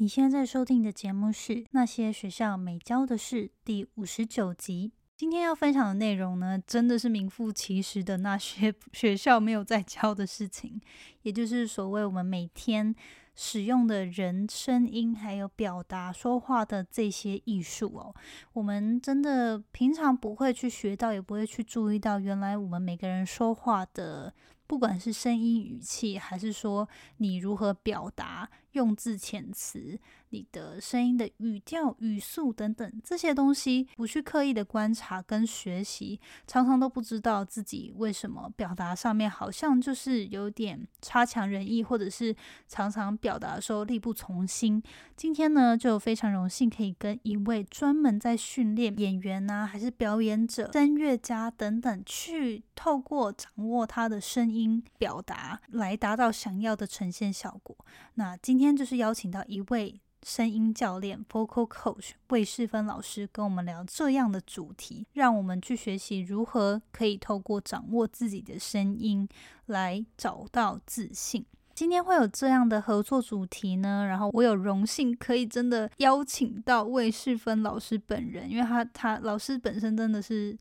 你现在收听的节目是《那些学校没教的事》第五十九集。今天要分享的内容呢，真的是名副其实的那些 学校没有在教的事情，也就是所谓我们每天使用的人声音还有表达说话的这些艺术哦。我们真的平常不会去学到，也不会去注意到，原来我们每个人说话的。不管是声音语气，还是说你如何表达、用字遣词。你的声音的语调、语速等等这些东西，不去刻意的观察跟学习，常常都不知道自己为什么表达上面好像就是有点差强人意，或者是常常表达的时候力不从心。今天呢，就非常荣幸可以跟一位专门在训练演员呐，还是表演者、声乐家等等，去透过掌握他的声音表达，来达到想要的呈现效果。那今今天就是邀请到一位。声音教练 （Vocal Coach） 魏世芬老师跟我们聊这样的主题，让我们去学习如何可以透过掌握自己的声音来找到自信。今天会有这样的合作主题呢，然后我有荣幸可以真的邀请到魏世芬老师本人，因为他他老师本身真的是。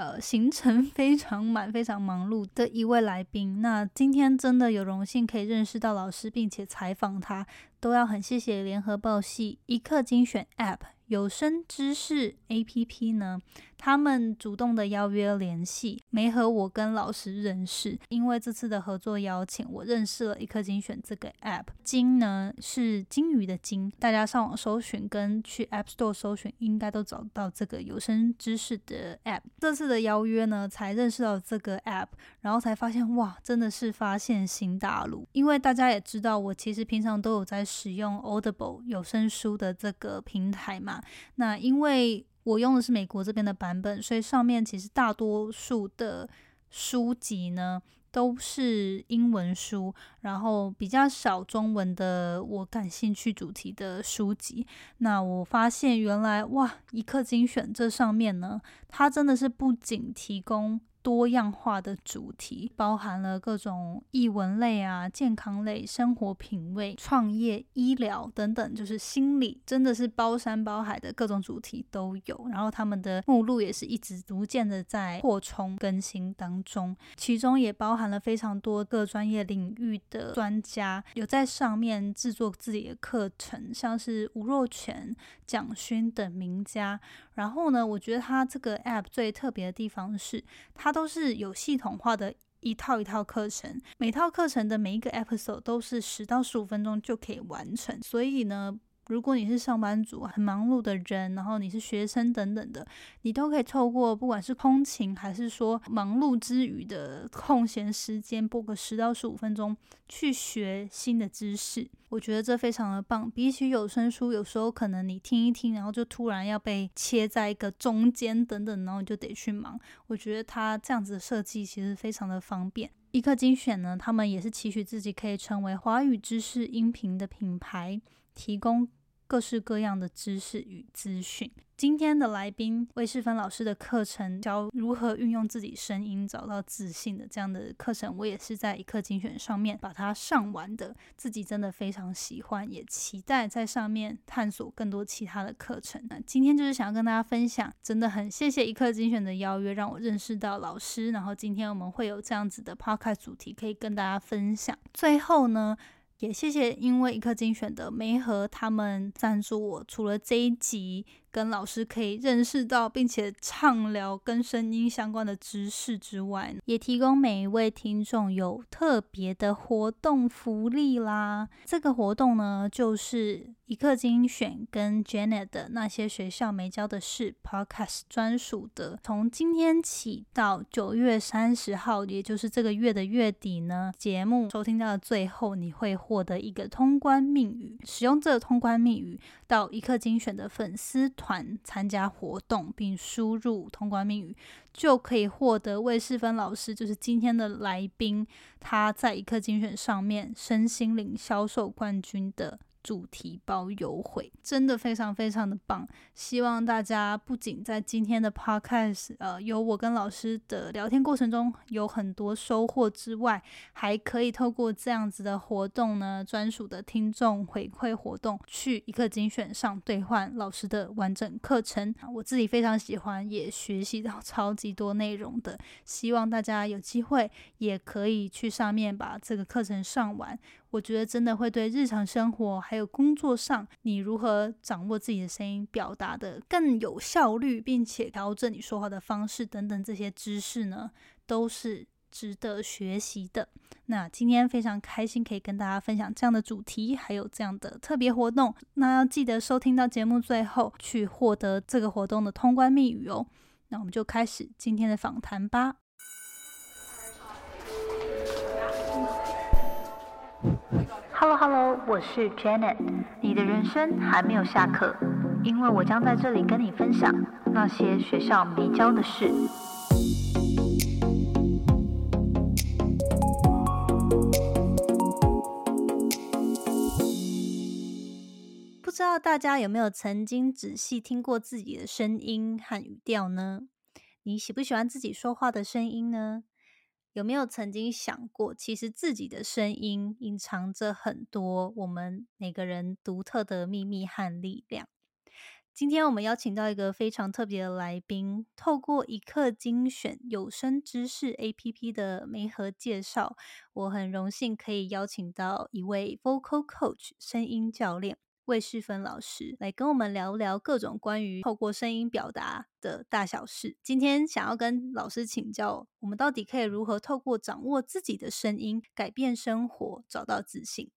呃，行程 非常满、非常忙碌的一位来宾。那今天真的有荣幸可以认识到老师，并且采访他，都要很谢谢联合报系一刻精选 App。有声知识 A P P 呢，他们主动的邀约联系，没和我跟老师认识。因为这次的合作邀请，我认识了一颗精选这个 App。金呢是金鱼的金，大家上网搜寻跟去 App Store 搜寻，应该都找到这个有声知识的 App。这次的邀约呢，才认识到这个 App，然后才发现哇，真的是发现新大陆。因为大家也知道，我其实平常都有在使用 Audible 有声书的这个平台嘛。那因为我用的是美国这边的版本，所以上面其实大多数的书籍呢都是英文书，然后比较少中文的我感兴趣主题的书籍。那我发现原来哇，一刻精选这上面呢，它真的是不仅提供。多样化的主题，包含了各种译文类啊、健康类、生活品味、创业、医疗等等，就是心理，真的是包山包海的各种主题都有。然后他们的目录也是一直逐渐的在扩充更新当中，其中也包含了非常多个专业领域的专家有在上面制作自己的课程，像是吴若权、蒋勋等名家。然后呢，我觉得它这个 app 最特别的地方是它。都是有系统化的一套一套课程，每套课程的每一个 episode 都是十到十五分钟就可以完成，所以呢。如果你是上班族、很忙碌的人，然后你是学生等等的，你都可以透过不管是通勤还是说忙碌之余的空闲时间，播个十到十五分钟去学新的知识。我觉得这非常的棒。比起有声书，有时候可能你听一听，然后就突然要被切在一个中间等等，然后你就得去忙。我觉得它这样子的设计其实非常的方便。一刻精选呢，他们也是期许自己可以成为华语知识音频的品牌，提供。各式各样的知识与资讯。今天的来宾魏世芬老师的课程，教如何运用自己声音找到自信的这样的课程，我也是在一课精选上面把它上完的。自己真的非常喜欢，也期待在上面探索更多其他的课程。那今天就是想要跟大家分享，真的很谢谢一课精选的邀约，让我认识到老师。然后今天我们会有这样子的 podcast 主题可以跟大家分享。最后呢。也谢谢，因为一颗精选的梅和他们赞助我，除了这一集。跟老师可以认识到，并且畅聊跟声音相关的知识之外，也提供每一位听众有特别的活动福利啦。这个活动呢，就是一刻精选跟 Janet 的那些学校没教的事 Podcast 专属的。从今天起到九月三十号，也就是这个月的月底呢，节目收听到的最后，你会获得一个通关密语。使用这个通关密语到一刻精选的粉丝。团参加活动并输入通关密语，就可以获得魏世芬老师，就是今天的来宾，他在一刻精选上面身心灵销售冠军的主题包优惠，真的非常非常的棒。希望大家不仅在今天的 podcast，呃，有我跟老师的聊天过程中有很多收获之外，还可以透过这样子的活动呢，专属的听众回馈活动，去一课精选上兑换老师的完整课程。我自己非常喜欢，也学习到超级多内容的。希望大家有机会也可以去上面把这个课程上完。我觉得真的会对日常生活还有工作上，你如何掌握自己的声音表达的更有效率，并且调整你说话的方式等等这些知识呢，都是值得学习的。那今天非常开心可以跟大家分享这样的主题，还有这样的特别活动。那要记得收听到节目最后，去获得这个活动的通关密语哦。那我们就开始今天的访谈吧。Hello Hello，我是 Janet。你的人生还没有下课，因为我将在这里跟你分享那些学校没教的事。不知道大家有没有曾经仔细听过自己的声音和语调呢？你喜不喜欢自己说话的声音呢？有没有曾经想过，其实自己的声音隐藏着很多我们每个人独特的秘密和力量？今天我们邀请到一个非常特别的来宾，透过一刻精选有声知识 A P P 的媒合介绍，我很荣幸可以邀请到一位 Vocal Coach 声音教练。魏世芬老师来跟我们聊聊各种关于透过声音表达的大小事。今天想要跟老师请教，我们到底可以如何透过掌握自己的声音，改变生活，找到自信？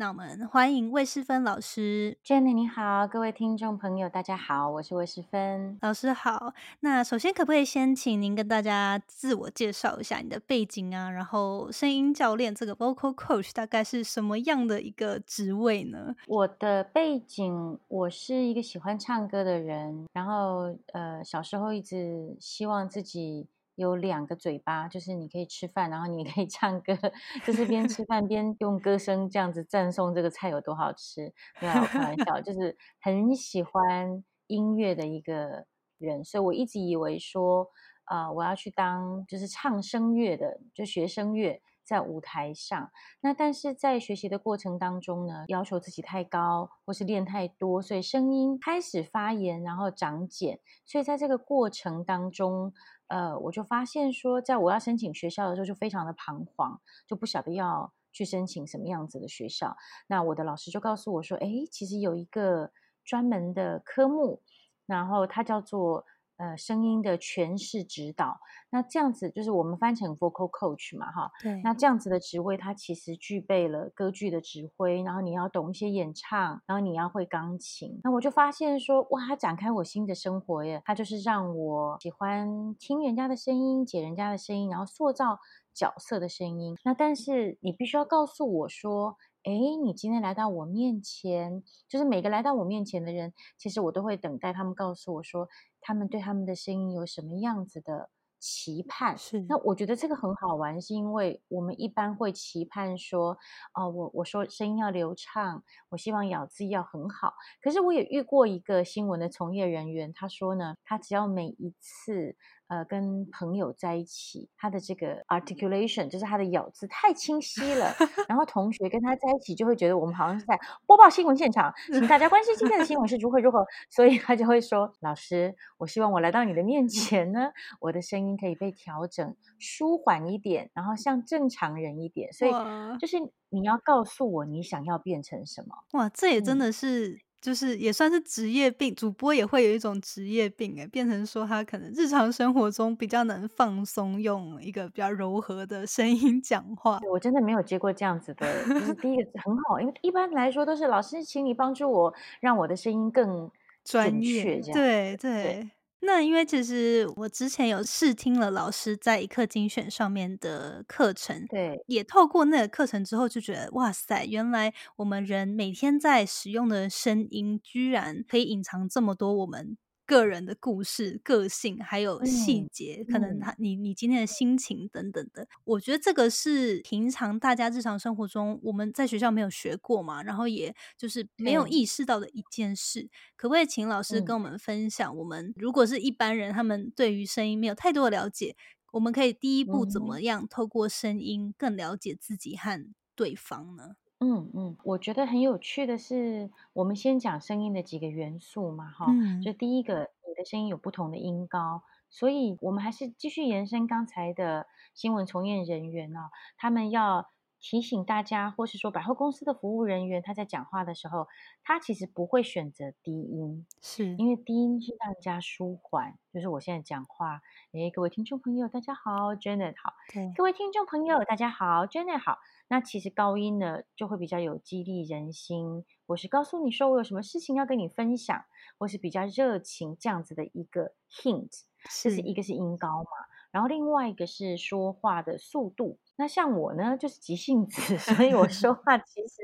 那我们欢迎魏世芬老师，Jenny 你好，各位听众朋友大家好，我是魏世芬老师好。那首先可不可以先请您跟大家自我介绍一下你的背景啊？然后声音教练这个 Vocal Coach 大概是什么样的一个职位呢？我的背景，我是一个喜欢唱歌的人，然后呃小时候一直希望自己。有两个嘴巴，就是你可以吃饭，然后你可以唱歌，就是边吃饭边用歌声这样子赞颂这个菜有多好吃。没有开玩笑，就是很喜欢音乐的一个人，所以我一直以为说，呃，我要去当就是唱声乐的，就学声乐。在舞台上，那但是在学习的过程当中呢，要求自己太高，或是练太多，所以声音开始发炎，然后长茧。所以在这个过程当中，呃，我就发现说，在我要申请学校的时候，就非常的彷徨，就不晓得要去申请什么样子的学校。那我的老师就告诉我说，哎，其实有一个专门的科目，然后它叫做。呃，声音的诠释指导，那这样子就是我们翻成 vocal coach 嘛，哈。对。那这样子的职位，它其实具备了歌剧的指挥，然后你要懂一些演唱，然后你要会钢琴。那我就发现说，哇，它展开我新的生活耶！它就是让我喜欢听人家的声音，解人家的声音，然后塑造角色的声音。那但是你必须要告诉我说。哎，你今天来到我面前，就是每个来到我面前的人，其实我都会等待他们告诉我说，他们对他们的声音有什么样子的期盼。是，那我觉得这个很好玩，是因为我们一般会期盼说，哦，我我说声音要流畅，我希望咬字要很好。可是我也遇过一个新闻的从业人员，他说呢，他只要每一次。呃，跟朋友在一起，他的这个 articulation 就是他的咬字太清晰了，然后同学跟他在一起就会觉得我们好像是在播报新闻现场，请大家关心今天的新闻是如何如何，所以他就会说：“老师，我希望我来到你的面前呢，我的声音可以被调整舒缓一点，然后像正常人一点。”所以就是你要告诉我你想要变成什么？哇，这也真的是。就是也算是职业病，主播也会有一种职业病诶，变成说他可能日常生活中比较能放松，用一个比较柔和的声音讲话。我真的没有接过这样子的，就是第一个很好，因为一般来说都是老师，请你帮助我，让我的声音更专业。对对。那因为其实我之前有试听了老师在一课精选上面的课程，对，也透过那个课程之后就觉得，哇塞，原来我们人每天在使用的声音，居然可以隐藏这么多我们个人的故事、个性，还有细嗯节，可能嗯他你你今天的心情等等的。我觉得这个是平常大家日常生活中我们在学校没有学过嘛，然后也就是没有意识到的一件事。可不可以请老师嗯跟我们分享，我们如果是一般人，他们对于声音没有太多的了解，我们可以第一步怎么样透过声音更了解自己和对方呢？嗯嗯，我觉得很有趣的是，我们先讲声音的几个元素嘛，哈，嗯。就第一个，你的声音有不同的音高，所以我们还是继续延伸刚才的新闻从业人员啊，他们要提醒大家，或是说百货公司的服务人员，他在讲话的时候，他其实不会选择低音，是，因为低音是让人家舒缓。就是我现在讲话，诶，各位听众朋友，大家好，Janet 好。对，各位听众朋友，大家好，Janet 好。那其实高音呢，就会比较有激励人心，我是告诉你说我有什么事情要跟你分享，或是比较热情这样子的一个 hint。这是是一个是音高嘛，然后另外一个是说话的速度。那像我呢，就是急性子，所以我说话其实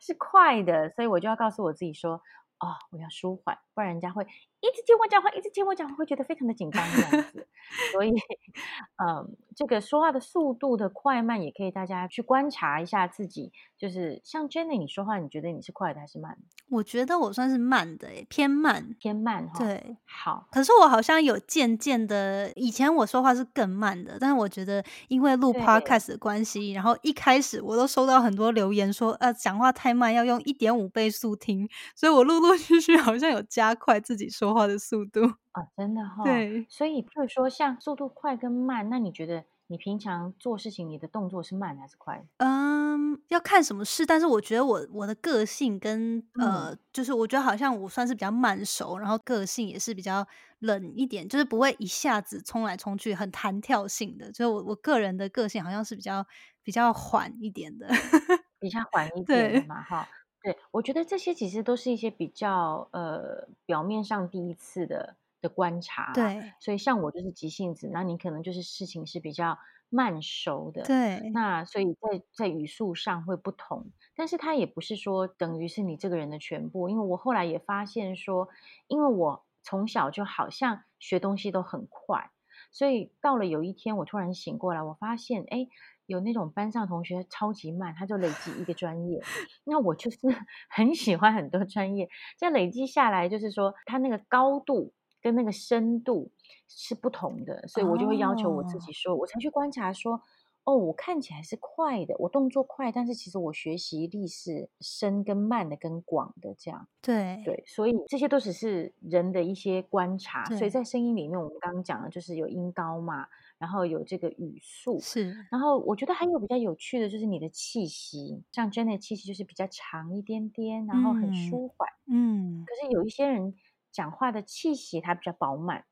是快的，所以我就要告诉我自己说，哦，我要舒缓，不然人家会一直听我讲话，一直听我讲话，会觉得非常的紧张这样子。所以，嗯，这个说话的速度的快慢，也可以大家去观察一下自己。就是像 Jenny，你说话，你觉得你是快的还是慢的？我觉得我算是慢的诶，偏慢。偏慢哈。，对，好，可是我好像有渐渐的，以前我说话是更慢的，但是我觉得因为录对 podcast 的关系，然后一开始我都收到很多留言说，呃，讲话太慢，要用一点五倍速听，所以我陆陆续续好像有加快自己说话的速度。哦，真的哈、对，所以，譬如说像速度快跟慢，那你觉得你平常做事情，你的动作是慢还是快？嗯，要看什么事，但是我觉得我我的个性跟呃，就是我觉得好像我算是比较慢熟，然后个性也是比较冷一点，就是不会一下子冲来冲去，很弹跳性的。就是我我个人的个性好像是比较比较缓一点的。比较缓一点的嘛，哈。对，我觉得这些其实都是一些比较呃表面上第一次的的观察啦。对所以像我就是急性子，那你可能就是事情是比较慢熟的。对那所以在在语速上会不同，但是它也不是说等于是你这个人的全部，因为我后来也发现说，因为我从小就好像学东西都很快，所以到了有一天我突然醒过来，我发现哎。诶有那种班上同学超级慢，他就累积一个专业，那我就是 很喜欢很多专业，这累积下来，就是说他那个高度跟那个深度是不同的，所以我就会要求我自己说，我才去观察说，哦，我看起来是快的，我动作快，但是其实我学习力是深跟慢的跟广的这样。对。对，所以这些都只是人的一些观察，所以在声音里面，我们刚刚讲的就是有音高嘛，然后有这个语速，是，然后我觉得还有比较有趣的就是你的气息，像 Jenny 的气息就是比较长一点点，然后很嗯舒缓。嗯，可是有一些人讲话的气息它比较饱满，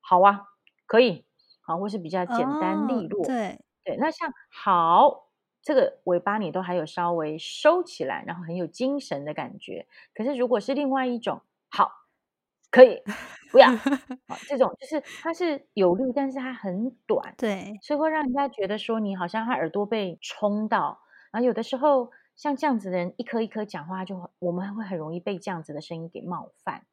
好啊，可以，好，或是比较简单利哦落。对对，那像好这个尾巴你都还有稍微收起来，然后很有精神的感觉。可是如果是另外一种好，可以不要，好这种就是它是有力，但是它很短，对所以会让人家觉得说你好像他耳朵被冲到。然后有的时候像这样子的人，一颗一颗讲话就我们会很容易被这样子的声音给冒犯。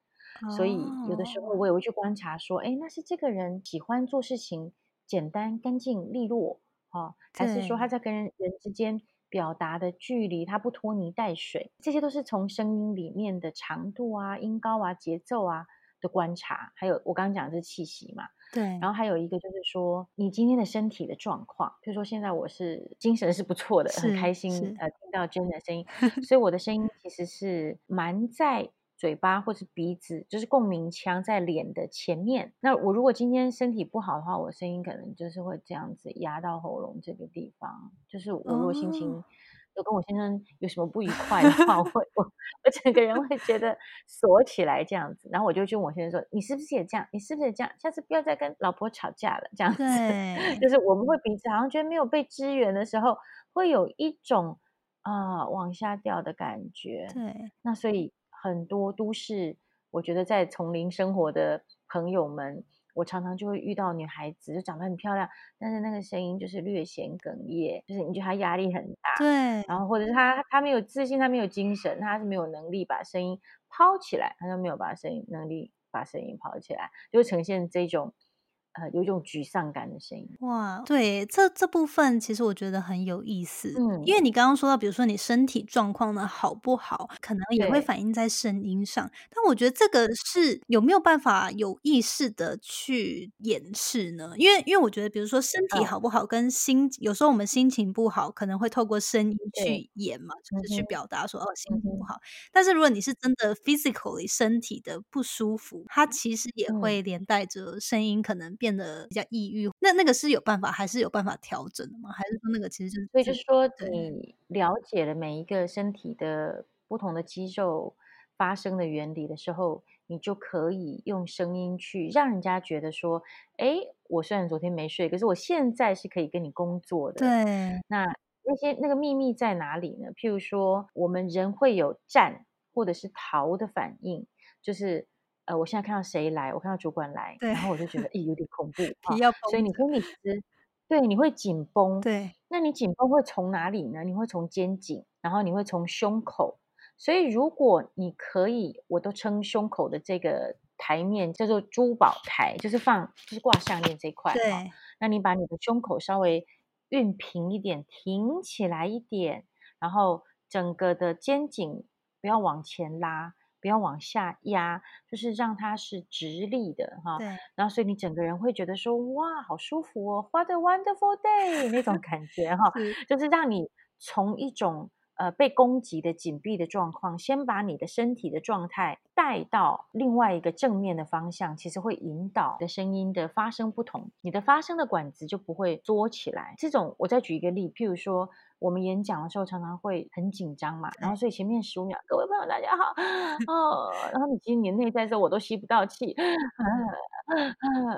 所以有的时候哦。我也会去观察说，哎，那是这个人喜欢做事情简单、干净、利落，哦，还是说他在跟人人之间表达的距离，他不拖泥带水，这些都是从声音里面的长度啊、音高啊、节奏啊的观察，还有我刚刚讲的是气息嘛，对，然后还有一个就是说，你今天的身体的状况，比如说现在我是精神是不错的，很开心，呃，听到 Jen 的声音，所以我的声音其实是蛮在嘴巴或是鼻子，就是共鸣腔在脸的前面。那我如果今天身体不好的话，我声音可能就是会这样子压到喉咙这个地方。就是我如果心情哦有跟我先生有什么不愉快的话，我会 我我整个人会觉得锁起来这样子，然后我就去问我先生说：“你是不是也这样？你是不是也这样？下次不要再跟老婆吵架了。”这样子，对就是我们会彼此好像觉得没有被支援的时候，会有一种啊、往下掉的感觉。对那所以很多都市，我觉得在丛林生活的朋友们，我常常就会遇到女孩子，就长得很漂亮，但是那个声音就是略显哽咽，就是你觉得她压力很大，对然后或者是她她没有自信，她没有精神，她是没有能力把声音抛起来，她就没有把声音能力把声音抛起来，就会呈现这种。呃，有一种沮丧感的声音。哇，对，这这部分其实我觉得很有意思，嗯，因为你刚刚说到，比如说你身体状况呢好不好，可能也会反映在声音上。但我觉得这个是有没有办法有意识的去掩饰呢？因为因为我觉得，比如说身体嗯好不好，跟心有时候我们心情不好，可能会透过声音，去演嘛，就是去表达说哦心情不好。但是如果你是真的 physically 身体的不舒服，它其实也嗯。会连带着声音可能变得比较抑郁。那那个是有办法还是有办法调整的吗？还是说那个其实就是所以就是说，你了解了每一个身体的不同的肌肉发生的原理的时候，你就可以用声音去让人家觉得说，哎，我虽然昨天没睡，可是我现在是可以跟你工作的。对，那那些那个秘密在哪里呢？譬如说，我们人会有战或者是逃的反应，就是呃，我现在看到谁来，我看到主管来，然后我就觉得，诶，有点恐怖所以你绷着，身体其实对，你会紧绷。对，那你紧绷会从哪里呢？你会从肩颈，然后你会从胸口。所以如果你可以，我都称胸口的这个台面叫做珠宝台，就是放就是挂项链这一块哈。对，那你把你的胸口稍微熨平一点，挺起来一点，然后整个的肩颈不要往前拉，不要往下压，就是让它是直立的哈。对，然后所以你整个人会觉得说，哇，好舒服哦，What a wonderful day 那种感觉哈，是，就是让你从一种呃被攻击的紧闭的状况，先把你的身体的状态带到另外一个正面的方向，其实会引导你的声音的发声不同，你的发声的管子就不会缩起来。这种我再举一个例，譬如说我们演讲的时候常常会很紧张嘛，然后所以前面十五秒，各位朋友大家好，哦，然后你其实你内在时候我都吸不到气，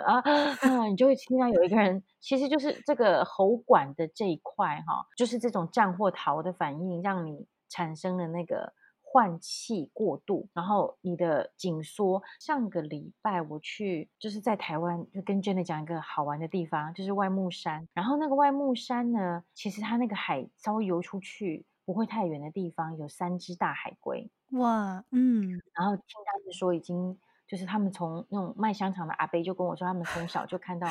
啊啊，你就会听到有一个人，其实就是这个喉管的这一块哈，就是这种战或逃的反应，让你产生了那个换气过度，然后你的紧缩。上个礼拜我去就是在台湾，就跟 Jenny 讲一个好玩的地方，就是外木山。然后那个外木山呢，其实它那个海稍微游出去不会太远的地方，有三只大海龟。哇，嗯，然后听他们说已经就是他们从那种卖香肠的阿伯就跟我说，他们从小就看到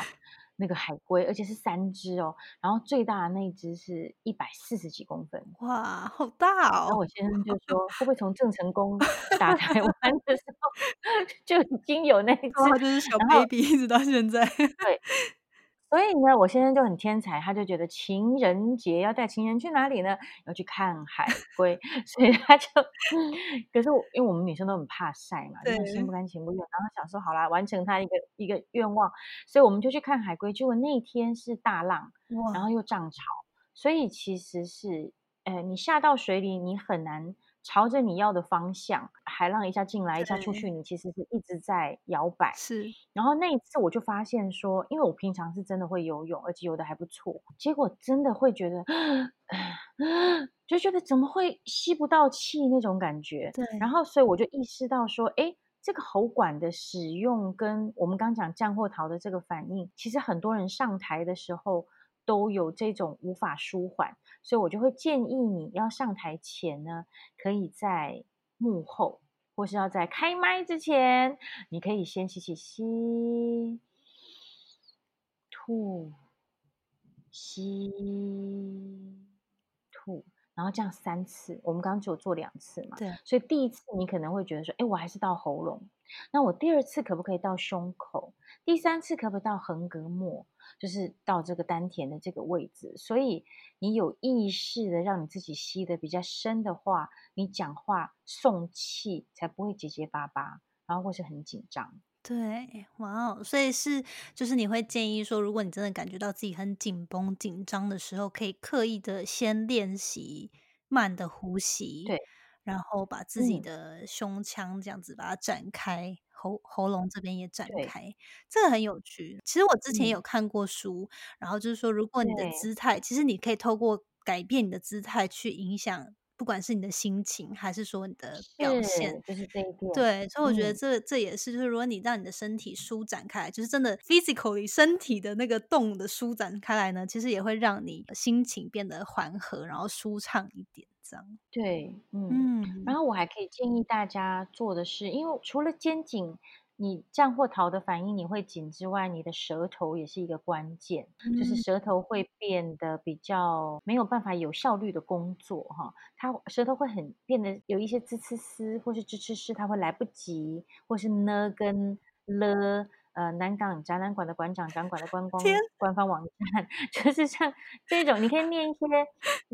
那个海龟，而且是三只哦，然后最大的那一只是一百四十几公分。哇，好大哦，然后我先生就说，会不会从郑成功 打台湾的时候 就已经有那一只？就是小 baby 一直到现在，对，所以呢，我先生就很天才，他就觉得情人节要带情人去哪里呢？要去看海龟，所以 他就，可是我因为我们女生都很怕晒嘛，就对，心不甘情不愿，然后想说好啦，完成他一个一个愿望，所以我们就去看海龟。结果那天是大浪，然，后又涨潮，所以其实是，呃，你下到水里，你很难朝着你要的方向，海浪一下进来，一下出，去，你其实是一直在摇摆。是，然后那一次我就发现说，因为我平常是真的会游泳，而且游的还不错，结果真的会觉得，就觉得怎么会吸不到气那种感觉。对，然后所以我就意识到说，哎，这个喉管的使用跟我们刚讲降或逃的这个反应，其实很多人上台的时候都有这种无法舒缓，所以我就会建议你要上台前呢，可以在幕后。或是要在开麦之前，你可以先吸气，吸，吐，吸，吐，然后这样三次。我们刚刚只有做两次嘛，对，所以第一次你可能会觉得说，哎，我还是到喉咙，那我第二次可不可以到胸口？第三次可不可以到横膈膜？就是到这个丹田的这个位置。所以你有意识的让你自己吸的比较深的话，你讲话送气才不会结结巴巴，然后或是很紧张。对，哇哦，所以是就是你会建议说，如果你真的感觉到自己很紧绷、紧张的时候，可以刻意的先练习慢的呼吸，对，然后把自己嗯，的胸腔这样子把它展开，喉喉咙这边也展，开，这个很有趣。其实我之前嗯，有看过书，然后就是说，如果你的，姿态，其实你可以透过改变你的姿态去影响，不管是你的心情，还是说你的表现。是，就是这一点。对，所以我觉得嗯，这这也是，就是如果你让你的身体舒展开来，就是真的 physically 身体的那个动的舒展开来呢，其实也会让你心情变得缓和，然后舒畅一点，这样。对，嗯。然嗯，后我还可以建议大家做的是，因为除了肩颈，你降或逃的反应你会紧之外，你的舌头也是一个关键，就是舌头会变得比较没有办法有效率的工作哈，它舌头会很变得有一些滋呲呲或是吱吱嘶，它会来不及，或是呢跟了。呃，南港展览馆的馆长掌管的观光官方网站，就是像这种，你可以念一些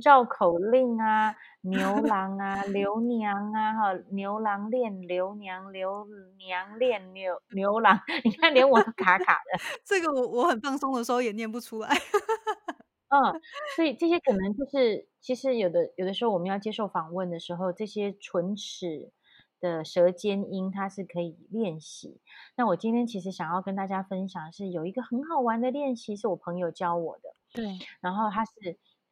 绕口令啊，牛 郎啊，刘娘啊，哈，牛郎恋刘娘，刘娘恋牛牛郎，你看连我都卡卡的。这个我我很放松的时候也念不出来。嗯，所以这些可能就是，其实有的有的时候我们要接受访问的时候，这些唇齿。的舌尖音，它是可以练习。那我今天其实想要跟大家分享，是有一个很好玩的练习，是我朋友教我的。对，然后它是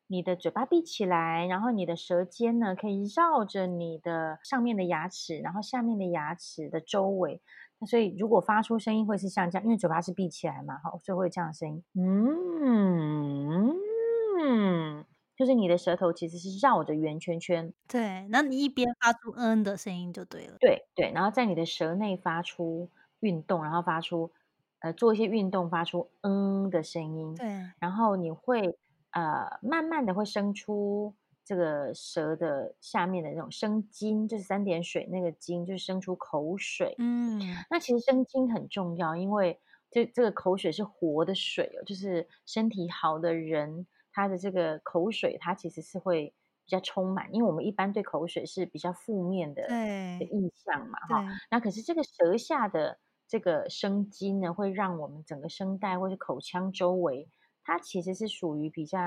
你的嘴巴闭起来，然后你的舌尖呢可以绕着你的上面的牙齿，然后下面的牙齿的周围。那所以如果发出声音会是像这样，因为嘴巴是闭起来嘛，好，所以会这样的声音。嗯。就是你的舌头其实是绕着圆圈圈，对，那你一边发出嗯的声音就对了，对对，然后在你的舌内发出运动，然后发出呃做一些运动，发出嗯的声音，对，然后你会呃慢慢的会生出这个舌的下面的那种生津，就是三点水那个津，就是生出口水，嗯，那其实生津很重要，因为这这个口水是活的水哦，就是身体好的人。它的这个口水，它其实是会比较充满，因为我们一般对口水是比较负面的的印象嘛，哈。那可是这个舌下的这个声肌呢，会让我们整个声带或是口腔周围，它其实是属于比较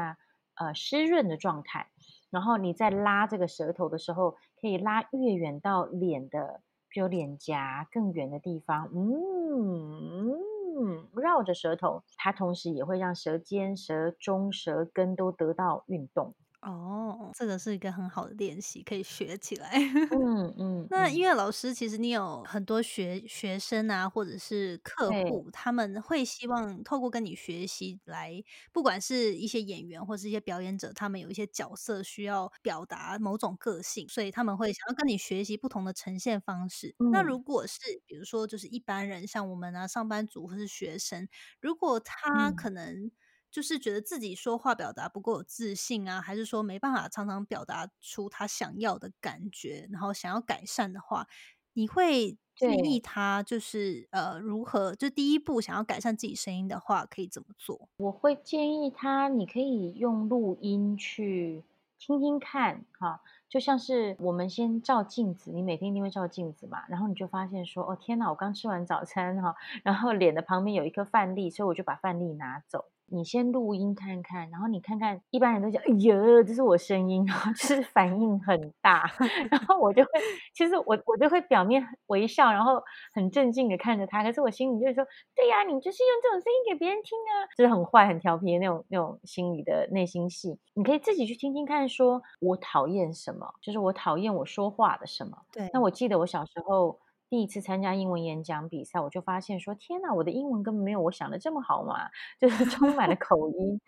呃湿润的状态。然后你在拉这个舌头的时候，可以拉越远到脸的，比如脸颊更远的地方，嗯。嗯，绕着舌头，它同时也会让舌尖、舌中、舌根都得到运动。哦，这个是一个很好的练习，可以学起来。嗯嗯。那音乐老师，其实你有很多学学生啊，或者是客户，他们会希望透过跟你学习来，不管是一些演员或是一些表演者，他们有一些角色需要表达某种个性，所以他们会想要跟你学习不同的呈现方式。那如果是比如说，就是一般人，像我们啊，上班族或是学生，如果他可能。就是觉得自己说话表达不够有自信啊，还是说没办法常常表达出他想要的感觉，然后想要改善的话，你会建议他就是呃如何？就第一步想要改善自己声音的话，可以怎么做？我会建议他，你可以用录音去听听看，哈，就像是我们先照镜子，你每天一定会照镜子嘛，然后你就发现说，哦天哪，我刚吃完早餐哈，然后脸的旁边有一颗饭粒，所以我就把饭粒拿走。你先录音看看，然后你看看，一般人都讲，哎呀，这是我声音，就是反应很大，然后我就会，其实我我就会表面微笑，然后很镇静的看着他，可是我心里就会说，对呀，你就是用这种声音给别人听啊，就是很坏、很调皮的那种那种心理的内心戏，你可以自己去听听看，说我讨厌什么，就是我讨厌我说话的什么。对，那我记得我小时候。第一次参加英文演讲比赛，我就发现说：“天哪，我的英文根本没有我想的这么好嘛！就是 充满了口音，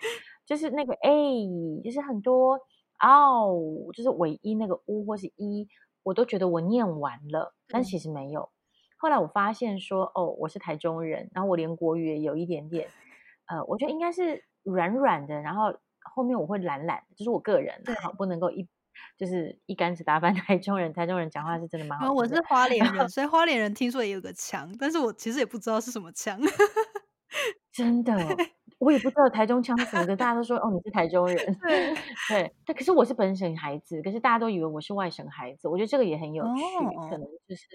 就是那个 a，就是很多 o，就是尾音那个 u 或是 e，我都觉得我念完了，但其实没有。后来我发现说，哦，我是台中人，然后我连国语也有一点点，呃，我觉得应该是软软的，然后后面我会懒懒，就是我个人，好不能够一。”就是一竿子打翻 台中人，台中人讲话是真的蛮好。我是花 莲人，所以花莲人听说也有个腔，但是我其实也不知道是什么腔。真的，我也不知道台中腔是什么，大家都说哦你是台中人。对对，但可是我是本省孩子，可是大家都以为我是外省孩子。我觉得这个也很有趣，可能就是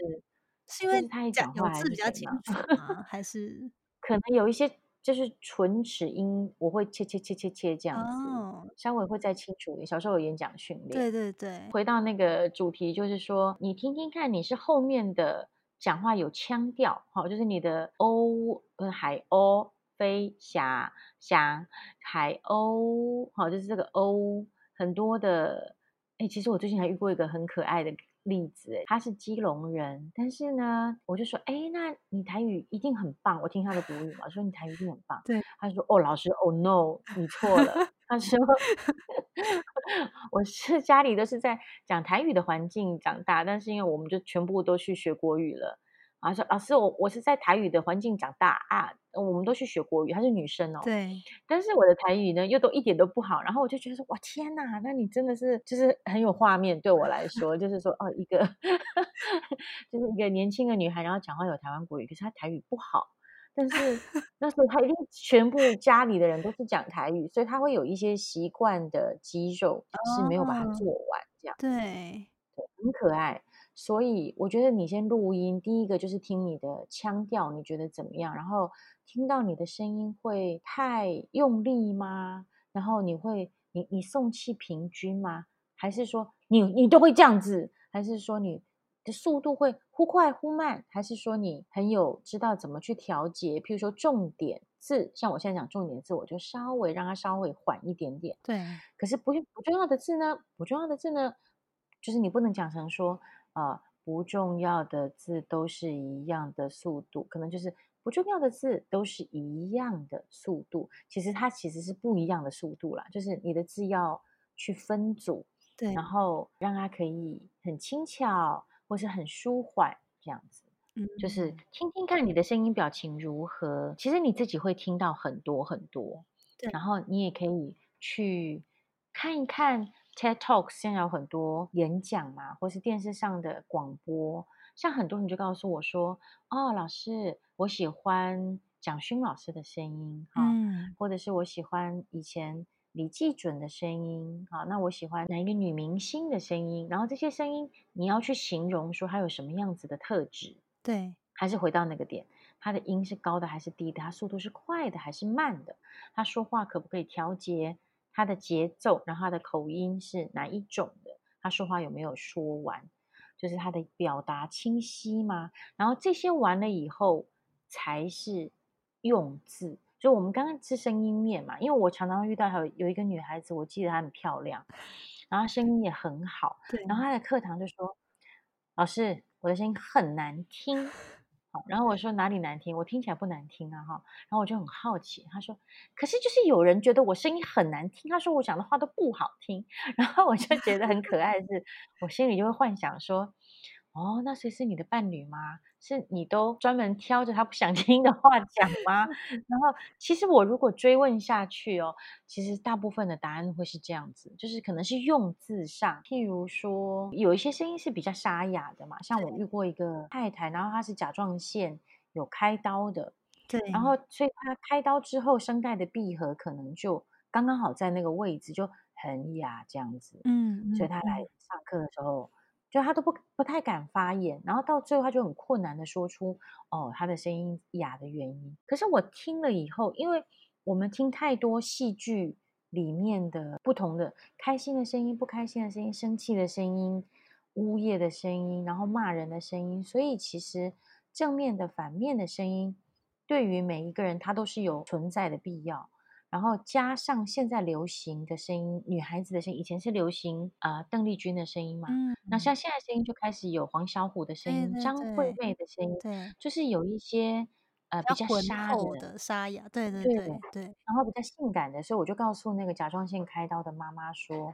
是因为他一讲话字比较清楚吗？还是可能有一些。就是唇齿音，我会切切切切切这样子，稍微会再清楚一点。小时候有演讲训练，对对对。回到那个主题，就是说，你听听看，你是后面的讲话有腔调，好，就是你的鸥呃海鸥飞霞霞海鸥，好，就是这个鸥很多的。哎，其实我最近还遇过一个很可爱的。例子，他是基隆人，但是呢，我就说，哎，那你台语一定很棒。我听他的国语嘛，说你台语一定很棒。对，他说，哦，老师，Oh no，你错了。他说，我是家里都是在讲台语的环境长大，但是因为我们就全部都去学国语了，啊，说老师，我我是在台语的环境长大啊，我们都去学国语，她是女生哦，对，但是我的台语呢又都一点都不好，然后我就觉得说，哇天哪，那你真的是就是很有画面，对我来说，就是说哦，一个 就是一个年轻的女孩，然后讲话有台湾国语，可是她台语不好，但是 那时候她一定全部家里的人都是讲台语，所以她会有一些习惯的肌肉是没有把它做完，这样对，对，很可爱。所以我觉得你先录音，第一个就是听你的腔调，你觉得怎么样？然后听到你的声音会太用力吗？然后你会你你送气平均吗？还是说你你都会这样子？还是说你的速度会忽快忽慢？还是说你很有知道怎么去调节？譬如说重点字，像我现在讲重点字，我就稍微让它稍微缓一点点。对。可是不不重要的字呢？不重要的字呢，就是你不能讲成说。啊，不重要的字都是一样的速度，可能就是不重要的字都是一样的速度。其实它其实是不一样的速度啦，就是你的字要去分组，对，然后让它可以很轻巧或是很舒缓这样子。嗯，就是听听看你的声音表情如何，其实你自己会听到很多很多。对，然后你也可以去看一看。TED Talks 现在有很多演讲嘛，或是电视上的广播，像很多人就告诉我说：“哦，老师，我喜欢蒋勋老师的声音，哈，或者是我喜欢以前李济准的声音，好，那我喜欢哪一个女明星的声音？然后这些声音你要去形容说它有什么样子的特质，对，还是回到那个点，它的音是高的还是低的？它速度是快的还是慢的？它说话可不可以调节？”他的节奏，然后他的口音是哪一种的？他说话有没有说完？就是他的表达清晰吗？然后这些完了以后，才是用字。就我们刚刚是声音面嘛，因为我常常遇到有有一个女孩子，我记得她很漂亮，然后声音也很好，然后她的课堂就说：“老师，我的声音很难听。”然后我说哪里难听？我听起来不难听啊，哈。然后我就很好奇，他说，可是就是有人觉得我声音很难听，他说我讲的话都不好听。然后我就觉得很可爱，是我心里就会幻想说。哦，那谁是你的伴侣吗？是你都专门挑着他不想听的话讲吗？然后，其实我如果追问下去哦，其实大部分的答案会是这样子，就是可能是用字上，譬如说有一些声音是比较沙哑的嘛，像我遇过一个太太，然后她是甲状腺有开刀的，对，然后所以她开刀之后声带的闭合可能就刚刚好在那个位置就很哑这样子，嗯，所以她来上课的时候。就他都不不太敢发言，然后到最后他就很困难的说出哦他的声音哑的原因。可是我听了以后，因为我们听太多戏剧里面的不同的开心的声音、不开心的声音、生气的声音、呜咽的声音，然后骂人的声音，所以其实正面的、反面的声音，对于每一个人他都是有存在的必要。然后加上现在流行的声音，女孩子的声音，以前是流行啊邓丽君的声音嘛，嗯，那像现在声音就开始有黄小琥的声音、张惠妹的声音，对，就是有一些呃比较沙的沙哑，对对对对，然后比较性感的，所以我就告诉那个甲状腺开刀的妈妈说，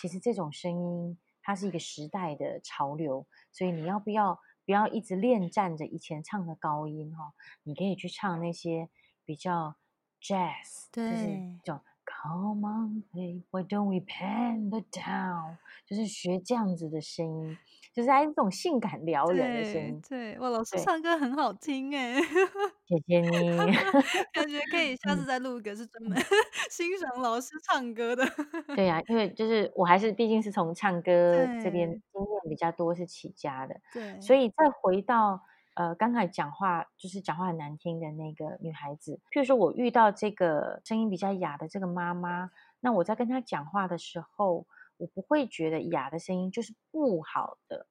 其实这种声音它是一个时代的潮流，所以你要不要不要一直恋战着以前唱的高音哈，你可以去唱那些比较。Jazz，就是这种 Come on, baby, why don't we paint the town？就是学这样子的声音，就是还是这种性感撩人的声音。对，哇，老师唱歌很好听哎，谢谢你。感觉可以下次再录一个，是专门 欣赏老师唱歌的。对呀，因为就是我还是毕竟是从唱歌这边经验比较多是起家的，对，所以再回到。呃，刚才讲话就是讲话很难听的那个女孩子，譬如说我遇到这个声音比较哑的这个妈妈，那我在跟她讲话的时候，我不会觉得哑的声音就是不好的。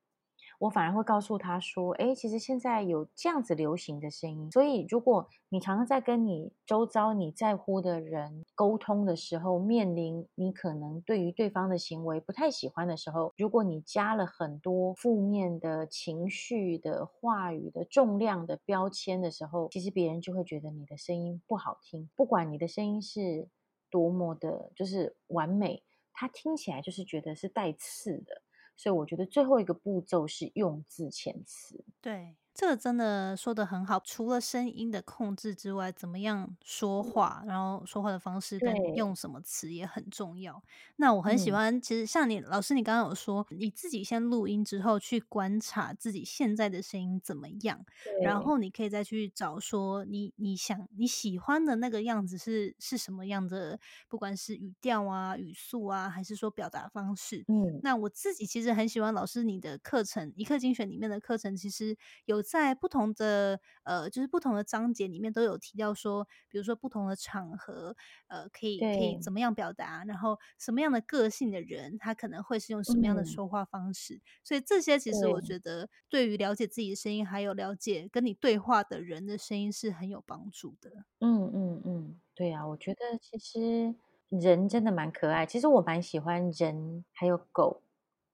我反而会告诉他说：“哎，其实现在有这样子流行的声音，所以如果你常常在跟你周遭你在乎的人沟通的时候，面临你可能对于对方的行为不太喜欢的时候，如果你加了很多负面的情绪的话语的重量的标签的时候，其实别人就会觉得你的声音不好听，不管你的声音是多么的，就是完美，他听起来就是觉得是带刺的。”所以我觉得最后一个步骤是用字遣词。对，这个真的说的很好。除了声音的控制之外，怎么样说话，然后说话的方式跟，用什么词也很重要。那我很喜嗯，欢，其实像你老师，你刚刚有说你自己先录音之后去观察自己现在的声音怎么样，然，后你可以再去找说你你想你喜欢的那个样子是是什么样的，不管是语调啊、语速啊，还是说表达方式。嗯，那我自己其实很喜欢老师你的课程，一课精选里面的课程，其实有在不同的呃，就是不同的章节里面都有提到说，比如说不同的场合，呃，可以可以，怎么样表达，然后什么样的个性的人，他可能会是用什么样的嗯，说话方式。所以这些其实我，觉得对于了解自己的声音，还有了解跟你对话的人的声音是很有帮助的。嗯嗯嗯，对啊，我觉得其实人真的蛮可爱。其实我蛮喜欢人，还有狗，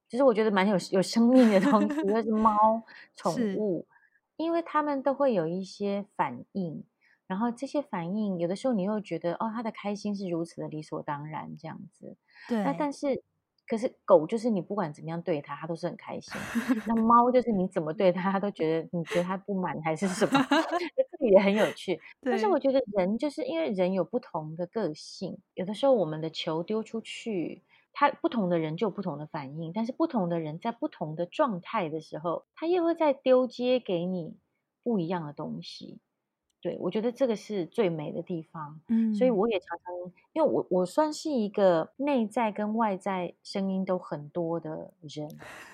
其实我觉得蛮有有生命的东西，就是猫、宠，物，因为他们都会有一些反应，然后这些反应有的时候你又觉得哦，他的开心是如此的理所当然这样子。对那，但是，可是狗就是你不管怎么样对它，它都是很开心。那猫就是你怎么对它，它都觉得你觉得它不满还是什么，这个也很有趣。但是我对，觉得人就是因为人有不同的个性，有的时候我们的球丢出去，他不同的人就有不同的反应，但是不同的人在不同的状态的时候，他又会再丢接给你不一样的东西。对，我觉得这个是最美的地方，嗯所以嗯，我也常常，因为我我算是一个内在跟外在声音都很多的人，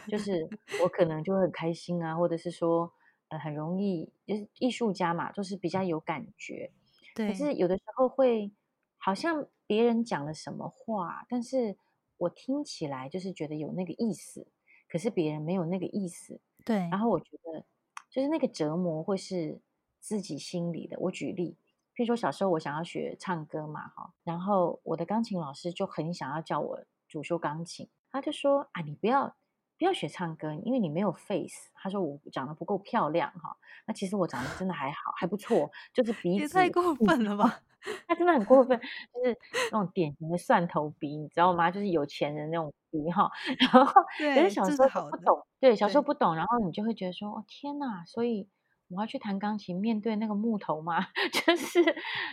就是我可能就会很开心啊，或者是说，呃，很容易，就是艺术家嘛，就是比较有感觉。对可，是有的时候会好像别人讲了什么话，但是我听起来就是觉得有那个意思，可是别人没有那个意思。对，然后我觉得就是那个折磨会是自己心里的。我举例，譬如说小时候我想要学唱歌嘛，哈，然后我的钢琴老师就很想要叫我主修钢琴，他就说啊，你不要不要学唱歌，因为你没有 face。他说我长得不够漂亮哈，那其实我长得真的还好，还不错，就是鼻也太。过分了吧？他真的很过分，就是那种典型的蒜头鼻，你知道吗？就是有钱人那种鼻哈。然后可是对，小时候不懂，对，小时候。不懂，然后你就会觉得说，哦天哪，所以我要去弹钢琴，面对那个木头吗？就是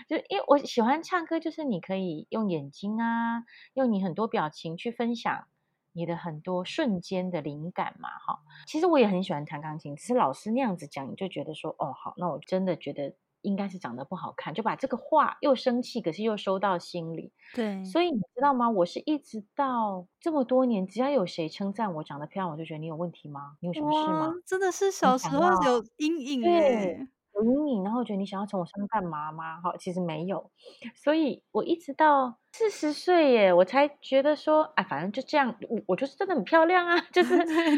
就因为我喜欢唱歌，就是你可以用眼睛啊，用你很多表情去分享你的很多瞬间的灵感嘛，哈。其实我也很喜欢弹钢琴，只是老师那样子讲，你就觉得说，哦，好，那我真的觉得应该是长得不好看，就把这个话又生气，可是又收到心里。对，所以你知道吗？我是一直到这么多年，只要有谁称赞我长得漂亮，我就觉得你有问题吗？你有什么事，吗？真的是小时候有阴影对，哎。有阴影，然后觉得你想要从我身上干嘛吗？哈，其实没有，所以我一直到四十岁耶，我才觉得说，啊，反正就这样，我我就是真的很漂亮啊，就是，